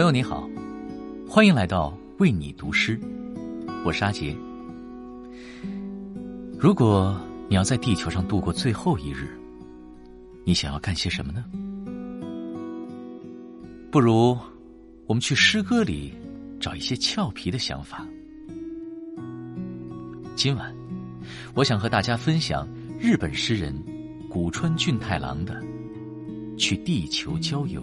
朋友你好，欢迎来到为你读诗，我是阿杰。如果你要在地球上度过最后一日，你想要干些什么呢？不如我们去诗歌里找一些俏皮的想法。今晚，我想和大家分享日本诗人古川俊太郎的《去地球郊游》。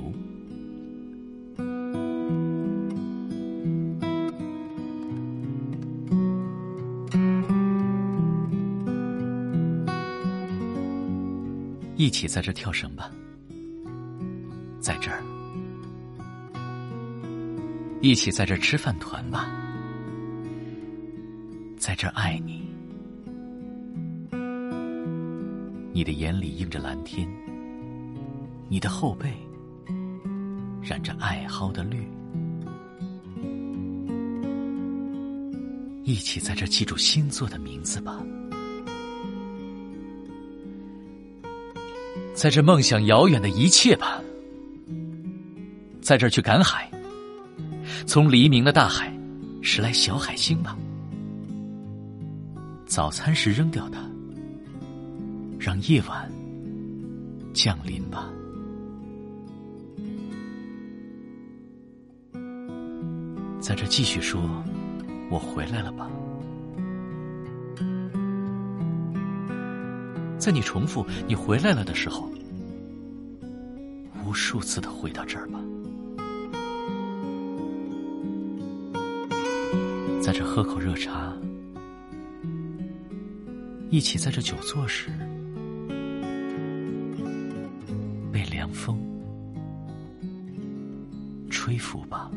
一起在这跳绳吧，在这儿；一起在这吃饭团吧，在这爱你。你的眼里映着蓝天，你的后背染着爱蒿的绿。一起在这记住星座的名字吧。在这梦想遥远的一切吧，在这儿去赶海，从黎明的大海拾来小海星吧。早餐时扔掉它，让夜晚降临吧。在这继续说，我回来了吧。在你重复“你回来了”的时候，无数次的回到这儿吧。在这喝口热茶，一起在这久坐时，被凉风吹拂吧。